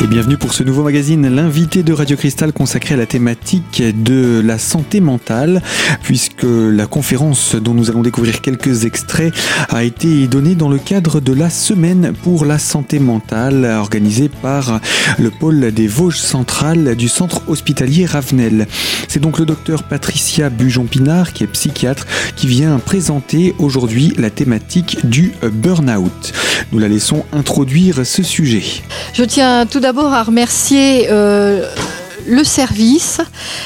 Et bienvenue pour ce nouveau magazine, l'invité de Radio Cristal consacré à la thématique de la santé mentale, puisque la conférence dont nous allons découvrir quelques extraits a été donnée dans le cadre de la semaine pour la santé mentale organisée par le pôle des Vosges centrales du centre hospitalier Ravenel. C'est donc le docteur Patricia Bujon-Pinard, qui est psychiatre, qui vient présenter aujourd'hui la thématique du burn-out. Nous la laissons introduire ce sujet. Je tiens tout à remercier euh, le service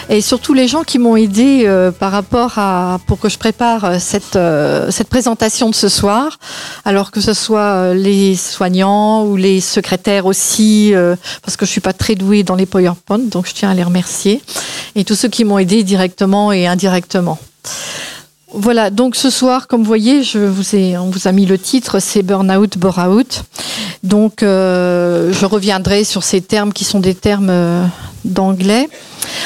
et surtout les gens qui m'ont aidé euh, par rapport à pour que je prépare euh, cette cette présentation de ce soir. Alors que ce soit les soignants ou les secrétaires aussi, parce que je suis pas très douée dans les PowerPoint, donc je tiens à les remercier et tous ceux qui m'ont aidé directement et indirectement. Voilà, donc ce soir, comme vous voyez, je vous on vous a mis le titre, c'est Burnout, Bore-out. Donc, euh, je reviendrai sur ces termes qui sont des termes euh, d'anglais.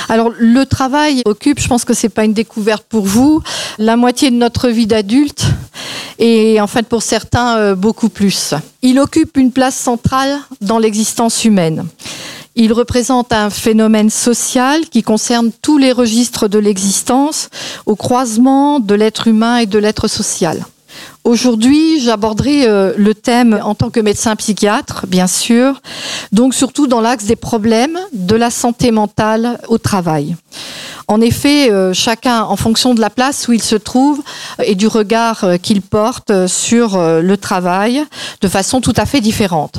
Alors, le travail occupe, je pense que c'est pas une découverte pour vous, la moitié de notre vie d'adulte et en fait pour certains euh, beaucoup plus. Il occupe une place centrale dans l'existence humaine. Il représente un phénomène social qui concerne tous les registres de l'existence, au croisement de l'être humain et de l'être social. Aujourd'hui, j'aborderai euh, le thème en tant que médecin psychiatre, bien sûr, donc surtout dans l'axe des problèmes de la santé mentale au travail. En effet, euh, chacun, en fonction de la place où il se trouve et du regard euh, qu'il porte sur le travail, de façon tout à fait différente.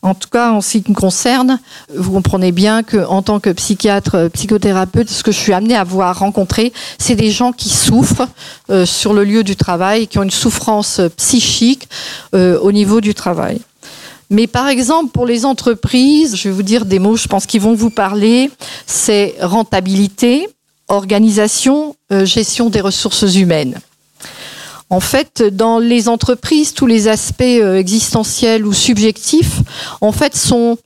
En tout cas, en ce qui me concerne, vous comprenez bien que en tant que psychiatre, psychothérapeute, ce que je suis amené à voir rencontrer, c'est des gens qui souffrent sur le lieu du travail, qui ont une souffrance psychique euh, au niveau du travail. Mais par exemple, pour les entreprises, je vais vous dire des mots, je pense, qui vont vous parler, c'est rentabilité, organisation, gestion des ressources humaines. En fait, dans les entreprises, tous les aspects euh, existentiels ou subjectifs, en fait, sont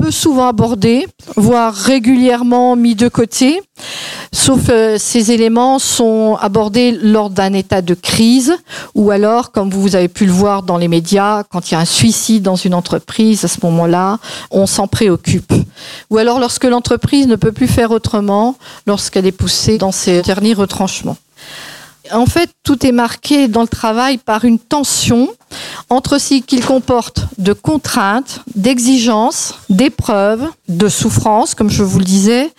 peu souvent abordés, voire régulièrement mis de côté, sauf euh, ces éléments sont abordés lors d'un état de crise, ou alors, comme vous avez pu le voir dans les médias, quand il y a un suicide dans une entreprise, à ce moment-là, on s'en préoccupe. Ou alors lorsque l'entreprise ne peut plus faire autrement, lorsqu'elle est poussée dans ses derniers retranchements en fait, tout est marqué dans le travail par une tension entre ce qu'il comporte de contraintes, d'exigences, d'épreuves, de souffrances, comme je vous le disais,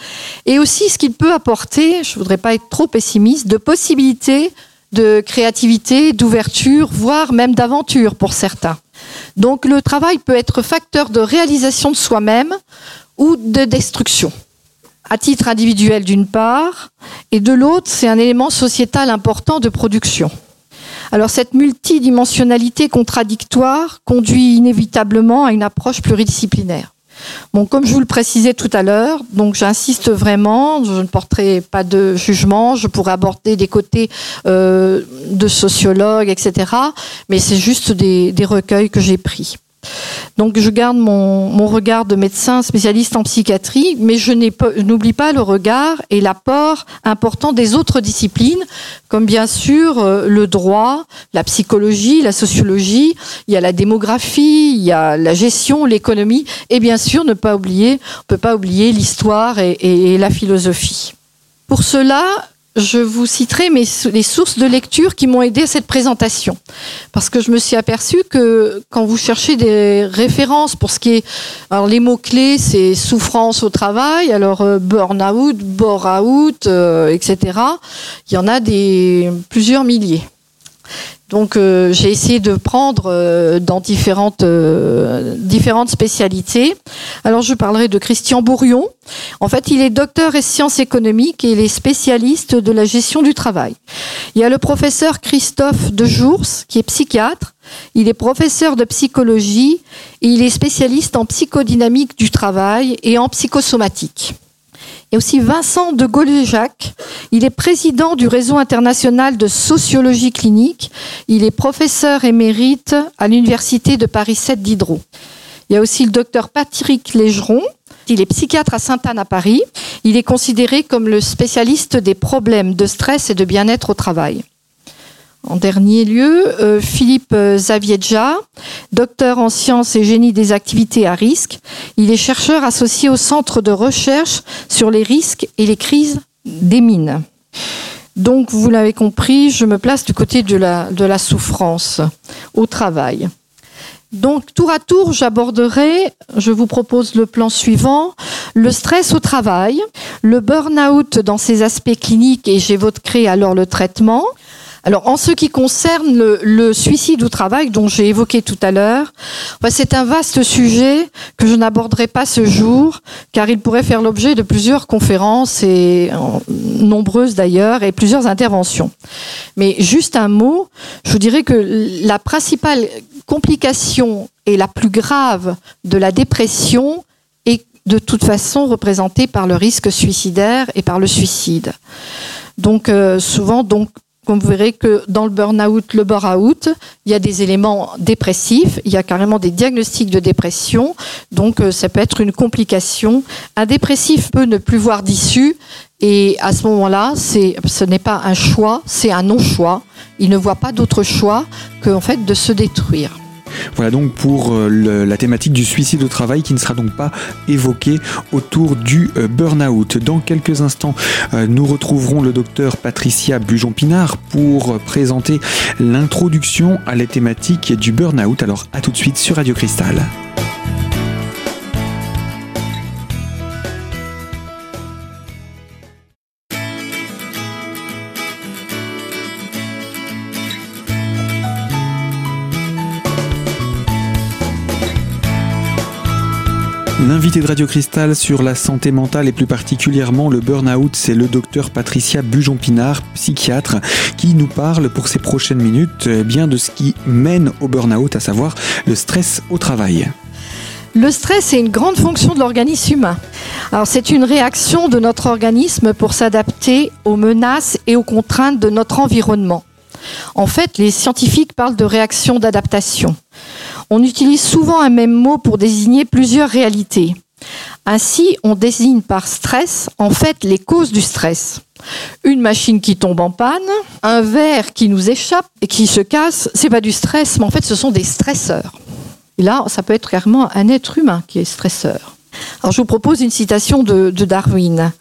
et aussi ce qu'il peut apporter, je ne voudrais pas être trop pessimiste, de possibilités de créativité, d'ouverture, voire même d'aventure pour certains. Donc le travail peut être facteur de réalisation de soi-même ou de destruction à titre individuel d'une part, et de l'autre, c'est un élément sociétal important de production. Alors cette multidimensionnalité contradictoire conduit inévitablement à une approche pluridisciplinaire. Bon, comme je vous le précisais tout à l'heure, donc j'insiste vraiment, je ne porterai pas de jugement, je pourrais aborder des côtés euh, de sociologue, etc. Mais c'est juste des recueils que j'ai pris. Donc je garde mon, regard de médecin spécialiste en psychiatrie, mais je n'oublie pas le regard et l'apport important des autres disciplines, comme bien sûr euh, le droit, la psychologie, la sociologie, il y a la démographie, il y a la gestion, l'économie, et bien sûr ne pas oublier, on peut pas oublier l'histoire et la philosophie. Pour cela, je vous citerai mes, les sources de lecture qui m'ont aidé à cette présentation. Parce que je me suis aperçue que quand vous cherchez des références pour ce qui est. Alors, les mots-clés, c'est souffrance au travail, alors euh, burn-out, bore-out, euh, etc. Il y en a des plusieurs milliers. Donc euh, j'ai essayé de prendre euh, dans différentes, euh, différentes spécialités. Alors je parlerai de Christian Bourrion. En fait, il est docteur et sciences économiques et il est spécialiste de la gestion du travail. Il y a le professeur Christophe Dejours, qui est psychiatre. Il est professeur de psychologie et il est spécialiste en psychodynamique du travail et en psychosomatique et aussi Vincent de Gaulle-Jacques. Il est président du réseau international de sociologie clinique. Il est professeur émérite à l'université de Paris 7 Diderot. Il y a aussi le docteur Patrick Légeron. Il est psychiatre à Sainte-Anne à Paris. Il est considéré comme le spécialiste des problèmes de stress et de bien-être au travail. En dernier lieu, euh, Philippe Zaviedja, docteur en sciences et génie des activités à risque. Il est chercheur associé au Centre de recherche sur les risques et les crises des mines. Donc, vous l'avez compris, je me place du côté de la, de la souffrance au travail. Donc, tour à tour, j'aborderai, je vous propose le plan suivant, le stress au travail, le burn-out dans ses aspects cliniques et j'évoquerai alors le traitement. Alors, en ce qui concerne le, suicide au travail, dont j'ai évoqué tout à l'heure, c'est un vaste sujet que je n'aborderai pas ce jour, car il pourrait faire l'objet de plusieurs conférences, et nombreuses d'ailleurs, et plusieurs interventions. Mais juste un mot, je vous dirais que la principale complication et la plus grave de la dépression est de toute façon représentée par le risque suicidaire et par le suicide. Donc euh, souvent, donc vous verrez que dans le burn-out, le bore-out, il y a des éléments dépressifs, il y a carrément des diagnostics de dépression, donc euh, ça peut être une complication. Un dépressif peut ne plus voir d'issue, et à ce moment-là, ce n'est pas un choix, c'est un non-choix. Il ne voit pas d'autre choix que en fait de se détruire. Voilà donc pour euh, la thématique du suicide au travail qui ne sera donc pas évoquée autour du euh, burn-out. Dans quelques instants, euh, nous retrouverons le docteur Patricia Bujon-Pinard pour présenter l'introduction à la thématique du burn-out. Alors à tout de suite sur Radio Cristal. De Radio Cristal sur la santé mentale et plus particulièrement le burn-out, c'est le docteur Patricia Bujon-Pinard, psychiatre, qui nous parle pour ces prochaines minutes eh bien de ce qui mène au burn-out, à savoir le stress au travail. Le stress est une grande fonction de l'organisme humain. Alors c'est une réaction de notre organisme pour s'adapter aux menaces et aux contraintes de notre environnement. En fait, les scientifiques parlent de réaction d'adaptation on utilise souvent un même mot pour désigner plusieurs réalités. Ainsi, on désigne par stress, en fait, les causes du stress. Une machine qui tombe en panne, un verre qui nous échappe et qui se casse, c'est pas du stress, mais en fait, ce sont des stresseurs. Et là, ça peut être clairement un être humain qui est stresseur. Alors, je vous propose une citation de, de Darwin.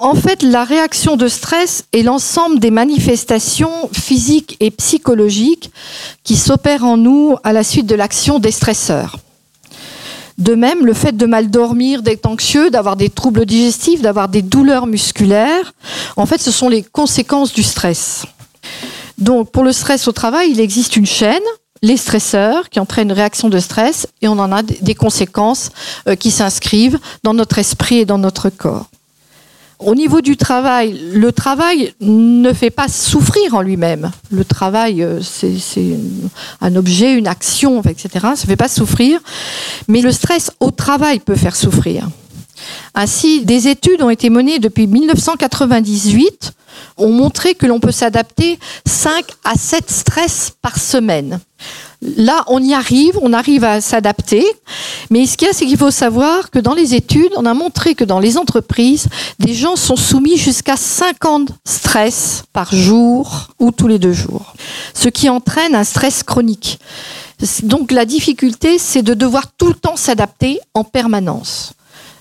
En fait, la réaction de stress est l'ensemble des manifestations physiques et psychologiques qui s'opèrent en nous à la suite de l'action des stresseurs. De même, le fait de mal dormir, d'être anxieux, d'avoir des troubles digestifs, d'avoir des douleurs musculaires, en fait, ce sont les conséquences du stress. Donc, pour le stress au travail, il existe une chaîne, les stresseurs qui entraînent une réaction de stress, et on en a des conséquences euh, qui s'inscrivent dans notre esprit et dans notre corps. Au niveau du travail, le travail ne fait pas souffrir en lui-même. Le travail, euh, c'est un objet, une action, etc. Ça ne fait pas souffrir. Mais le stress au travail peut faire souffrir. Ainsi, des études ont été menées depuis 1998 ont montré que l'on peut s'adapter 5 à 7 stress par semaine. Là, on y arrive, on arrive à s'adapter. Mais ce qu'il y a, c'est qu'il faut savoir que dans les études, on a montré que dans les entreprises, des gens sont soumis jusqu'à 50 stress par jour ou tous les deux jours. Ce qui entraîne un stress chronique. Donc la difficulté, c'est de devoir tout le temps s'adapter en permanence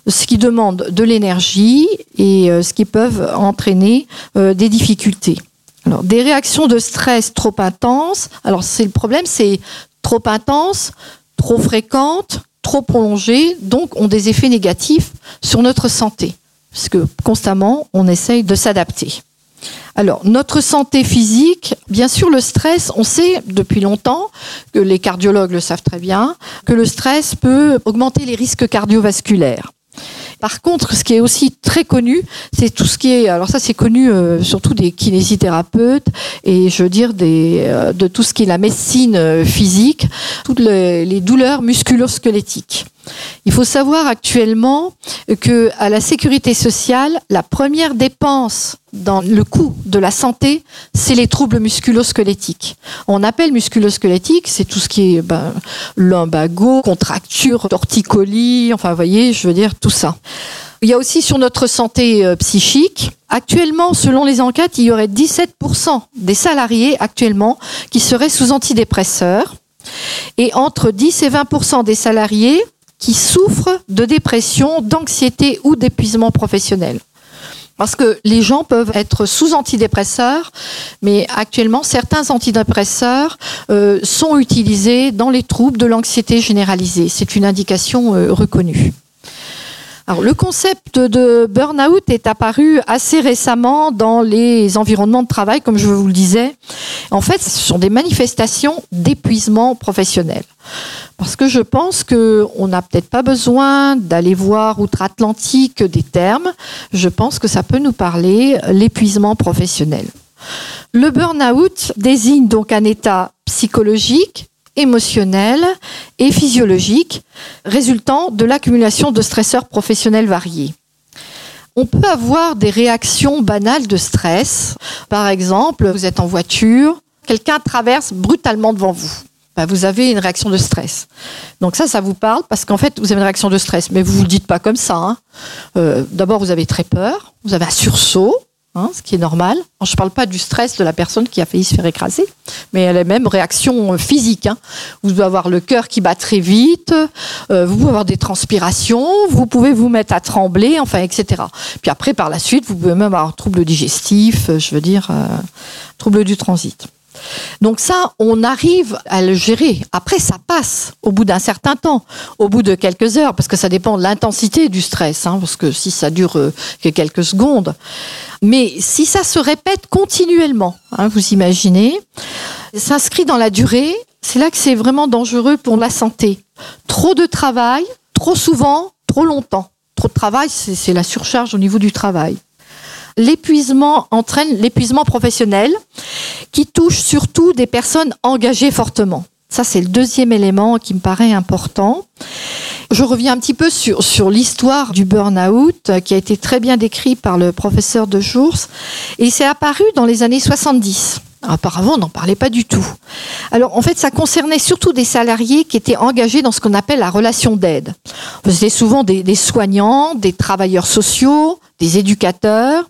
ce qui demande de l'énergie et euh, ce qui peut entraîner euh, des difficultés. Alors, des réactions de stress trop intenses. Alors, c'est le problème, c'est trop intense, trop fréquentes, trop prolongées, donc ont des effets négatifs sur notre santé, parce que constamment, on essaye de s'adapter. Alors, notre santé physique, bien sûr, le stress, on sait depuis longtemps, que les cardiologues le savent très bien, que le stress peut augmenter les risques cardiovasculaires. Par contre, ce qui est aussi très connu, c'est tout ce qui est, alors ça c'est connu euh, surtout des kinésithérapeutes et je veux dire euh, de tout ce qui est la médecine euh, physique, toutes les, les douleurs musculo-squelettiques. Il faut savoir actuellement que à la sécurité sociale, la première dépense dans le coût de la santé, c'est les troubles musculo-squelettiques. On appelle musculo-squelettique, c'est tout ce qui est ben, lumbago, contracture, torticolis, enfin, vous voyez, je veux dire tout ça. Il y a aussi sur notre santé euh, psychique. Actuellement, selon les enquêtes, il y aurait 17% des salariés actuellement qui seraient sous antidépresseurs et entre 10 et 20% des salariés qui souffrent de dépression, d'anxiété ou d'épuisement professionnel. Parce que les gens peuvent être sous antidépresseurs, mais actuellement, certains antidépresseurs euh, sont utilisés dans les troubles de l'anxiété généralisée. C'est une indication euh, reconnue. Alors, le concept de burn-out est apparu assez récemment dans les environnements de travail, comme je vous le disais. En fait, ce sont des manifestations d'épuisement professionnel. Parce que je pense qu'on n'a peut-être pas besoin d'aller voir outre-Atlantique des termes. Je pense que ça peut nous parler l'épuisement professionnel. Le burn-out désigne donc un état psychologique, émotionnel et physiologique résultant de l'accumulation de stresseurs professionnels variés. On peut avoir des réactions banales de stress. Par exemple, vous êtes en voiture, quelqu'un traverse brutalement devant vous. Ben, vous avez une réaction de stress. Donc ça, ça vous parle parce qu'en fait, vous avez une réaction de stress, mais vous ne le dites pas comme ça. Hein. Euh, d'abord, vous avez très peur, vous avez un sursaut, Hein, ce qui est normal. je ne parle pas du stress de la personne qui a failli se faire écraser, mais elle a même réaction physique. Hein. Vous pouvez avoir le cœur qui bat très vite, euh, vous pouvez avoir des transpirations, vous pouvez vous mettre à trembler, enfin, etc. Puis après, par la suite, vous pouvez même avoir un trouble digestif, euh, je veux dire, euh, trouble du transit. Donc ça, on arrive à le gérer. Après, ça passe au bout d'un certain temps, au bout de quelques heures, parce que ça dépend de l'intensité du stress, hein, parce que si ça dure euh, que quelques secondes. Mais si ça se répète continuellement, hein, vous imaginez, s'inscrit dans la durée, c'est là que c'est vraiment dangereux pour la santé. Trop de travail, trop souvent, trop longtemps. Trop de travail, c'est la surcharge au niveau du travail. L'épuisement entraîne l'épuisement professionnel qui touche surtout des personnes engagées fortement. Ça, c'est le deuxième élément qui me paraît important. Je reviens un petit peu sur, l'histoire du burn-out qui a été très bien décrit par le professeur de Jours et c'est apparu dans les années 70. Apparemment, on n'en parlait pas du tout. Alors, en fait, ça concernait surtout des salariés qui étaient engagés dans ce qu'on appelle la relation d'aide. C'était souvent des, soignants, des travailleurs sociaux, des éducateurs.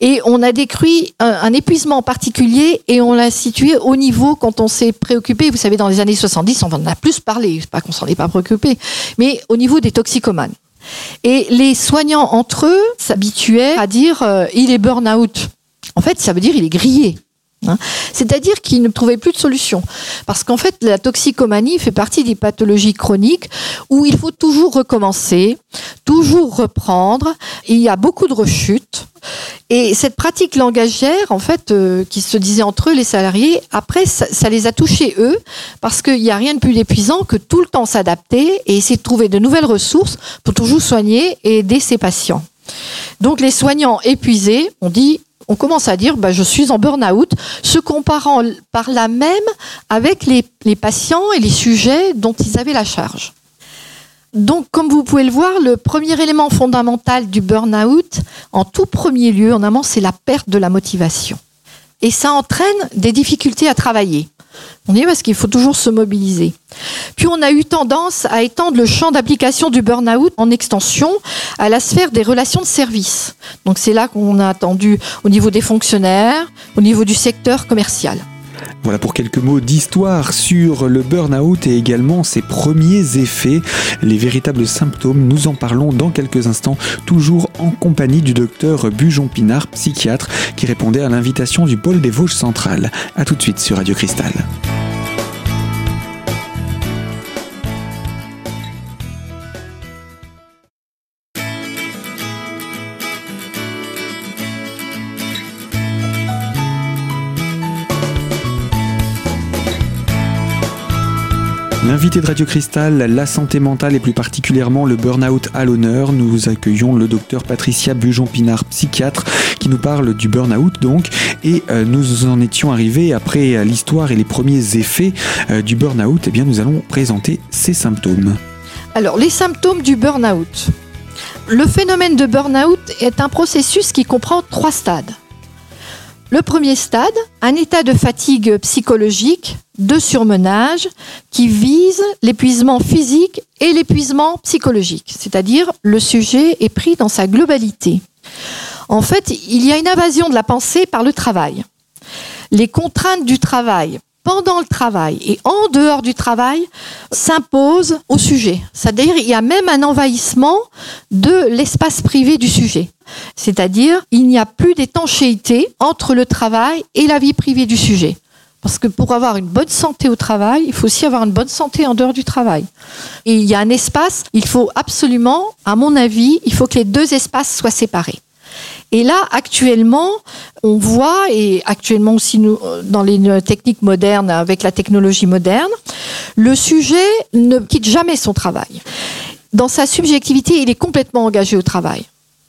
Et on a décrit un, épuisement particulier et on l'a situé au niveau quand on s'est préoccupé. Vous savez, dans les années 70, on en a plus parlé. Pas qu'on s'en est pas préoccupé, mais au niveau des toxicomanes. Et les soignants entre eux s'habituaient à dire euh, il est burn-out. En fait, ça veut dire il est grillé. Hein. C'est-à-dire qu'il ne trouvait plus de solution. Parce qu'en fait, la toxicomanie fait partie des pathologies chroniques où il faut toujours recommencer, toujours reprendre. Il y a beaucoup de rechutes. Et cette pratique langagière, en fait, euh, qui se disait entre eux, les salariés, après, ça, les a touchés eux, parce qu'il n'y a rien de plus épuisant que tout le temps s'adapter et essayer de trouver de nouvelles ressources pour toujours soigner et aider ses patients. Donc les soignants épuisés ont dit on commence à dire bah, je suis en burn-out, se comparant par là même avec les, les patients et les sujets dont ils avaient la charge. Donc, comme vous pouvez le voir, le premier élément fondamental du burn-out, en tout premier lieu, en amont, c'est la perte de la motivation. Et ça entraîne des difficultés à travailler. On est parce qu'il faut toujours se mobiliser. Puis on a eu tendance à étendre le champ d'application du burn-out en extension à la sphère des relations de service. Donc c'est là qu'on a attendu au niveau des fonctionnaires, au niveau du secteur commercial. Voilà pour quelques mots d'histoire sur le burn-out et également ses premiers effets, les véritables symptômes. Nous en parlons dans quelques instants, toujours en compagnie du docteur Bujon-Pinard, psychiatre, qui répondait à l'invitation du pôle des Vosges centrales. A tout de suite sur Radio Cristal. L'invité de Radio Cristal, la santé mentale et plus particulièrement le burn-out à l'honneur. Nous accueillons le docteur Patricia Bujon-Pinard, psychiatre, qui nous parle du burn-out donc. Et euh, nous en étions arrivés après l'histoire et les premiers effets euh, du burn-out. Eh bien, nous allons présenter ces symptômes. Alors, les symptômes du burn-out. Le phénomène de burn-out est un processus qui comprend trois stades. Le premier stade, un état de fatigue psychologique, de surmenage, qui vise l'épuisement physique et l'épuisement psychologique, c'est-à-dire le sujet est pris dans sa globalité. En fait, il y a une invasion de la pensée par le travail. Les contraintes du travail pendant le travail et en dehors du travail s'imposent au sujet. C'est-à-dire il y a même un envahissement de l'espace privé du sujet. C'est-à-dire il n'y a plus d'étanchéité entre le travail et la vie privée du sujet. Parce que pour avoir une bonne santé au travail, il faut aussi avoir une bonne santé en dehors du travail. Et il y a un espace, il faut absolument, à mon avis, il faut que les deux espaces soient séparés. Et là, actuellement, on voit, et actuellement aussi nous, dans les techniques modernes, avec la technologie moderne, le sujet ne quitte jamais son travail. Dans sa subjectivité, il est complètement engagé au travail.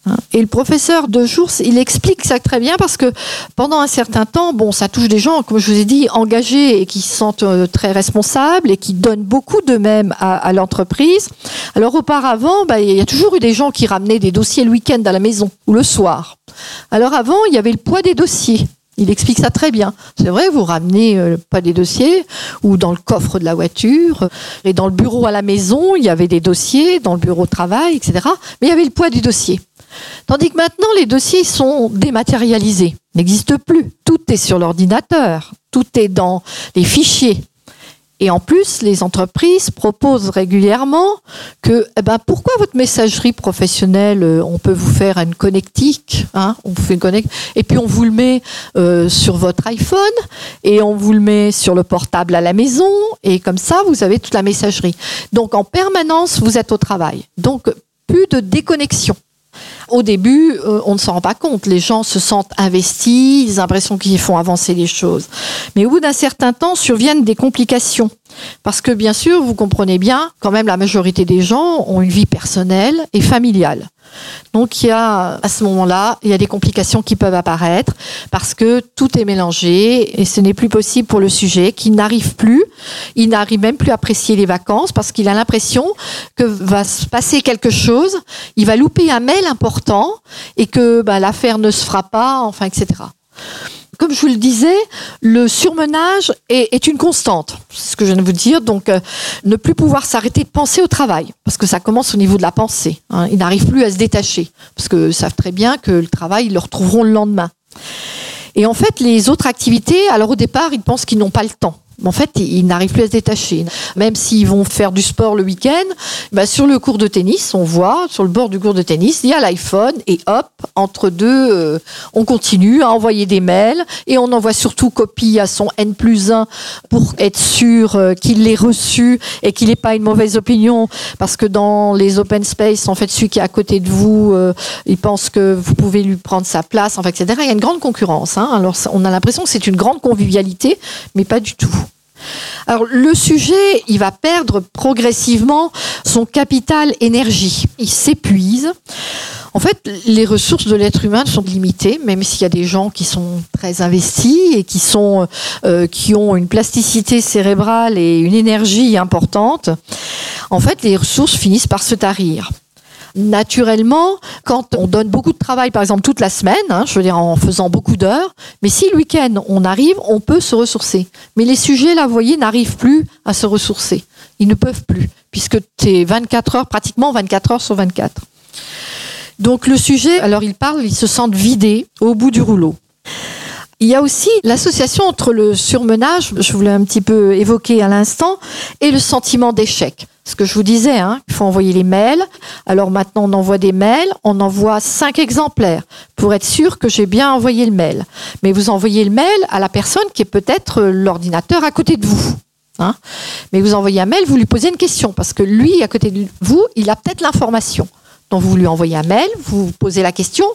Hein. Et le professeur de Jours, il explique ça très bien parce que pendant un certain temps, bon, ça touche des gens, comme je vous ai dit, engagés et qui se sentent euh, très responsables et qui donnent beaucoup d'eux-mêmes à, l'entreprise. Alors auparavant, bah, il y a toujours eu des gens qui ramenaient des dossiers le week-end à la maison ou le soir. Alors avant, il y avait le poids des dossiers. Il explique ça très bien. C'est vrai, vous ramenez euh, pas des dossiers ou dans le coffre de la voiture et dans le bureau à la maison, il y avait des dossiers, dans le bureau de travail, etc. Mais il y avait le poids du dossier. Tandis que maintenant, les dossiers sont dématérialisés, n'existent plus. Tout est sur l'ordinateur, tout est dans les fichiers. Et en plus, les entreprises proposent régulièrement que, eh ben, pourquoi votre messagerie professionnelle, euh, on peut vous faire une connectique, hein, on fait une et puis on vous le met euh, sur votre iPhone, et on vous le met sur le portable à la maison, et comme ça, vous avez toute la messagerie. Donc, en permanence, vous êtes au travail. Donc, plus de déconnexion. Au début, euh, on ne s'en rend pas compte. Les gens se sentent investis, ils ont l'impression qu'ils font avancer les choses. Mais au bout d'un certain temps, surviennent des complications. Parce que bien sûr, vous comprenez bien, quand même la majorité des gens ont une vie personnelle et familiale. Donc il y a à ce moment-là, il y a des complications qui peuvent apparaître parce que tout est mélangé et ce n'est plus possible pour le sujet qui n'arrive plus, il n'arrive même plus à apprécier les vacances parce qu'il a l'impression que va se passer quelque chose, il va louper un mail important et que bah, l'affaire ne se fera pas, enfin etc comme je vous le disais, le surmenage est, une constante. C'est ce que je viens de vous dire. Donc, euh, ne plus pouvoir s'arrêter de penser au travail, parce que ça commence au niveau de la pensée. Hein. Ils n'arrivent plus à se détacher, parce qu'ils savent très bien que le travail, ils le retrouveront le lendemain. Et en fait, les autres activités, alors au départ, ils pensent qu'ils n'ont pas le temps en fait, ils n'arrivent plus à se détacher. Même s'ils vont faire du sport le week-end, bah, sur le cours de tennis, on voit, sur le bord du cours de tennis, il y a l'iPhone et hop, entre deux, euh, on continue à envoyer des mails et on envoie surtout copie à son N plus 1 pour être sûr euh, qu'il l'ait reçu et qu'il n'ait pas une mauvaise opinion parce que dans les open space, en fait, celui qui est à côté de vous, euh, il pense que vous pouvez lui prendre sa place, enfin, etc. Il y a une grande concurrence. Hein. Alors, on a l'impression que c'est une grande convivialité, mais pas du tout. Alors le sujet, il va perdre progressivement son capital énergie. Il s'épuise. En fait, les ressources de l'être humain sont limitées, même s'il y a des gens qui sont très investis et qui sont euh, qui ont une plasticité cérébrale et une énergie importante. En fait, les ressources finissent par se tarir naturellement, quand on donne beaucoup de travail, par exemple toute la semaine, hein, je veux dire en faisant beaucoup d'heures, mais si le week-end on arrive, on peut se ressourcer. Mais les sujets, là, vous voyez, n'arrivent plus à se ressourcer. Ils ne peuvent plus, puisque c'est 24 heures, pratiquement 24 heures sur 24. Donc le sujet, alors ils parlent, ils se sentent vidés au bout du rouleau. Il y a aussi l'association entre le surmenage, je voulais un petit peu évoquer à l'instant, et le sentiment d'échec ce que je vous disais, hein, il faut envoyer les mails. Alors maintenant, on envoie des mails, on envoie cinq exemplaires pour être sûr que j'ai bien envoyé le mail. Mais vous envoyez le mail à la personne qui est peut-être l'ordinateur à côté de vous. Hein. Mais vous envoyez un mail, vous lui posez une question parce que lui, à côté de vous, il a peut-être l'information. Donc vous lui envoyez un mail, vous posez la question,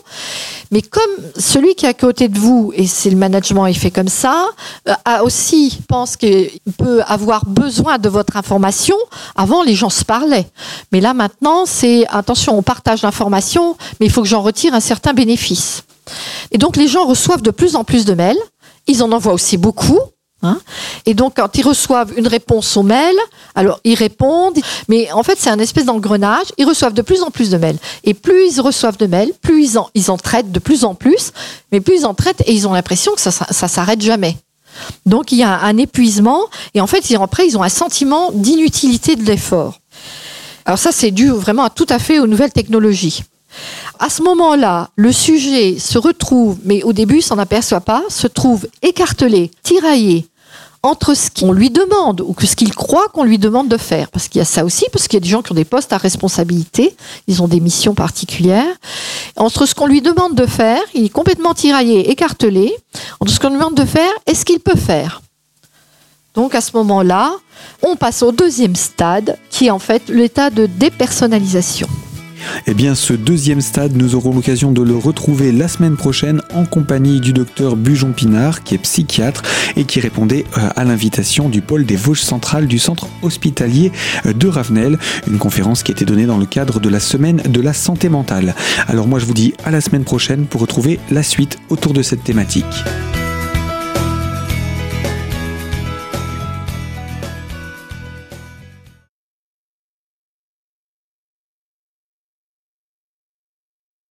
mais comme celui qui est à côté de vous, et c'est le management est fait comme ça, euh, a aussi pense qu'il peut avoir besoin de votre information, avant les gens se parlaient. Mais là maintenant, c'est attention, on partage l'information, mais il faut que j'en retire un certain bénéfice. Et donc les gens reçoivent de plus en plus de mails, ils en envoient aussi beaucoup, Hein. et donc, quand ils reçoivent une réponse au mail, alors ils répondent, mais en fait, c'est un espèce d'engrenage. Ils reçoivent de plus en plus de mails. Et plus ils reçoivent de mails, plus ils en, ils en traitent de plus en plus, mais plus ils en traitent et ils ont l'impression que ça, ça, s'arrête jamais. Donc, il y a un épuisement et en fait, après, ils ont un sentiment d'inutilité de l'effort. Alors ça, c'est dû vraiment à tout à fait aux nouvelles technologies. À ce moment-là, le sujet se retrouve, mais au début, il s'en aperçoit pas, se trouve écartelé, tiraillé, entre ce qu'on lui demande ou ce qu'il croit qu'on lui demande de faire. Parce qu'il y a ça aussi, parce qu'il y a des gens qui ont des postes à responsabilité, ils ont des missions particulières. Entre ce qu'on lui demande de faire, il est complètement tiraillé, écartelé. Entre ce qu'on lui demande de faire et ce qu'il peut faire. Donc à ce moment-là, on passe au deuxième stade, qui est en fait l'état de dépersonnalisation. Eh bien, ce deuxième stade, nous aurons l'occasion de le retrouver la semaine prochaine en compagnie du docteur Bujon-Pinard, qui est psychiatre et qui répondait euh, à l'invitation du pôle des Vosges centrales du centre hospitalier euh, de Ravenel, une conférence qui été donnée dans le cadre de la semaine de la santé mentale. Alors moi, je vous dis à la semaine prochaine pour retrouver la suite autour de cette thématique.